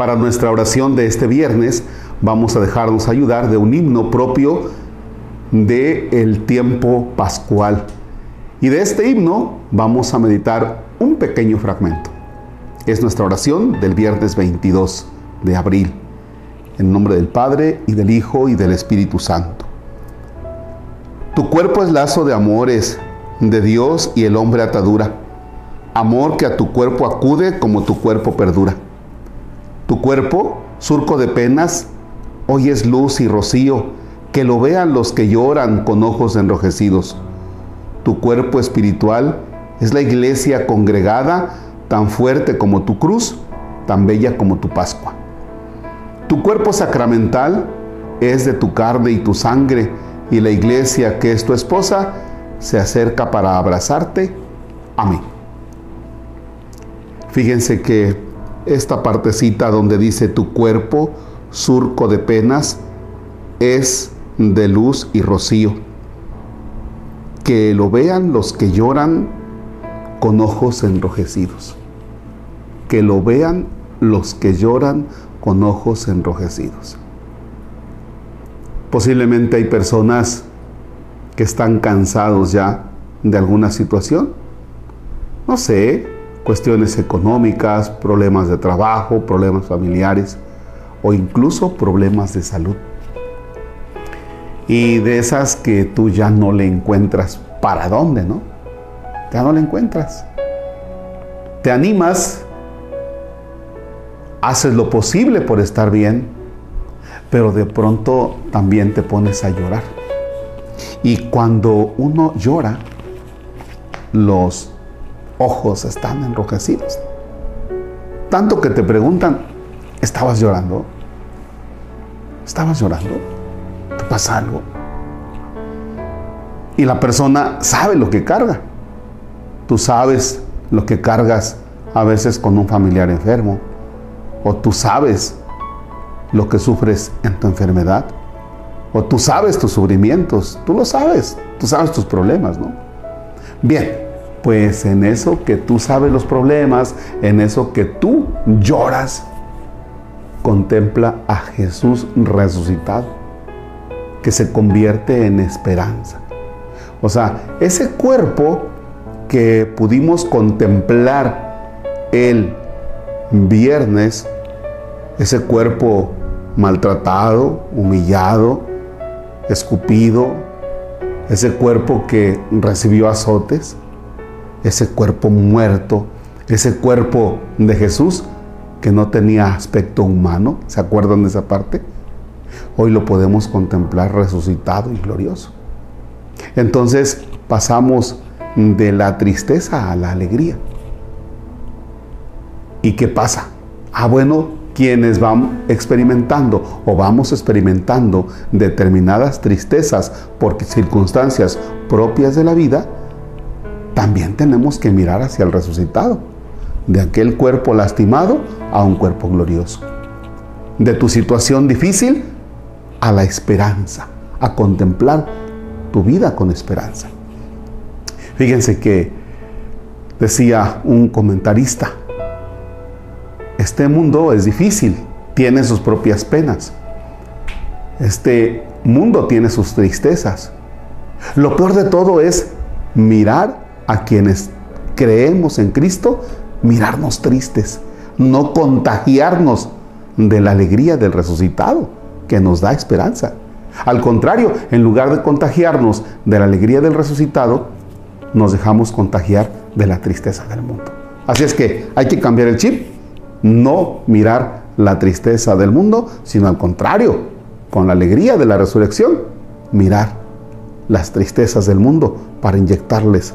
Para nuestra oración de este viernes vamos a dejarnos ayudar de un himno propio de el tiempo pascual. Y de este himno vamos a meditar un pequeño fragmento. Es nuestra oración del viernes 22 de abril. En nombre del Padre y del Hijo y del Espíritu Santo. Tu cuerpo es lazo de amores de Dios y el hombre atadura. Amor que a tu cuerpo acude como tu cuerpo perdura. Tu cuerpo, surco de penas, hoy es luz y rocío, que lo vean los que lloran con ojos enrojecidos. Tu cuerpo espiritual es la iglesia congregada, tan fuerte como tu cruz, tan bella como tu Pascua. Tu cuerpo sacramental es de tu carne y tu sangre, y la iglesia que es tu esposa se acerca para abrazarte. Amén. Fíjense que esta partecita donde dice tu cuerpo, surco de penas, es de luz y rocío. Que lo vean los que lloran con ojos enrojecidos. Que lo vean los que lloran con ojos enrojecidos. Posiblemente hay personas que están cansados ya de alguna situación. No sé, cuestiones económicas, problemas de trabajo, problemas familiares o incluso problemas de salud. Y de esas que tú ya no le encuentras para dónde, ¿no? Ya no le encuentras. Te animas, haces lo posible por estar bien, pero de pronto también te pones a llorar. Y cuando uno llora, los ojos están enrojecidos. Tanto que te preguntan, ¿estabas llorando? ¿Estabas llorando? ¿Te pasa algo? Y la persona sabe lo que carga. Tú sabes lo que cargas a veces con un familiar enfermo. O tú sabes lo que sufres en tu enfermedad. O tú sabes tus sufrimientos. Tú lo sabes. Tú sabes tus problemas, ¿no? Bien, pues en eso que tú sabes los problemas, en eso que tú lloras, contempla a Jesús resucitado, que se convierte en esperanza. O sea, ese cuerpo que pudimos contemplar el viernes, ese cuerpo maltratado, humillado, escupido, ese cuerpo que recibió azotes, ese cuerpo muerto, ese cuerpo de Jesús que no tenía aspecto humano, ¿se acuerdan de esa parte? Hoy lo podemos contemplar resucitado y glorioso. Entonces pasamos de la tristeza a la alegría. ¿Y qué pasa? Ah, bueno, quienes van experimentando o vamos experimentando determinadas tristezas por circunstancias propias de la vida, también tenemos que mirar hacia el resucitado, de aquel cuerpo lastimado a un cuerpo glorioso, de tu situación difícil a la esperanza, a contemplar tu vida con esperanza. Fíjense que decía un comentarista, este mundo es difícil, tiene sus propias penas, este mundo tiene sus tristezas. Lo peor de todo es mirar a quienes creemos en Cristo, mirarnos tristes, no contagiarnos de la alegría del resucitado que nos da esperanza. Al contrario, en lugar de contagiarnos de la alegría del resucitado, nos dejamos contagiar de la tristeza del mundo. Así es que hay que cambiar el chip, no mirar la tristeza del mundo, sino al contrario, con la alegría de la resurrección, mirar las tristezas del mundo para inyectarles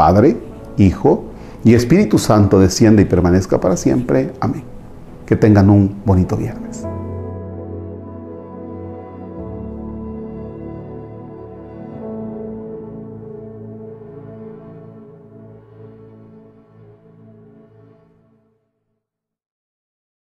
Padre, Hijo y Espíritu Santo descienda y permanezca para siempre. Amén. Que tengan un bonito viernes.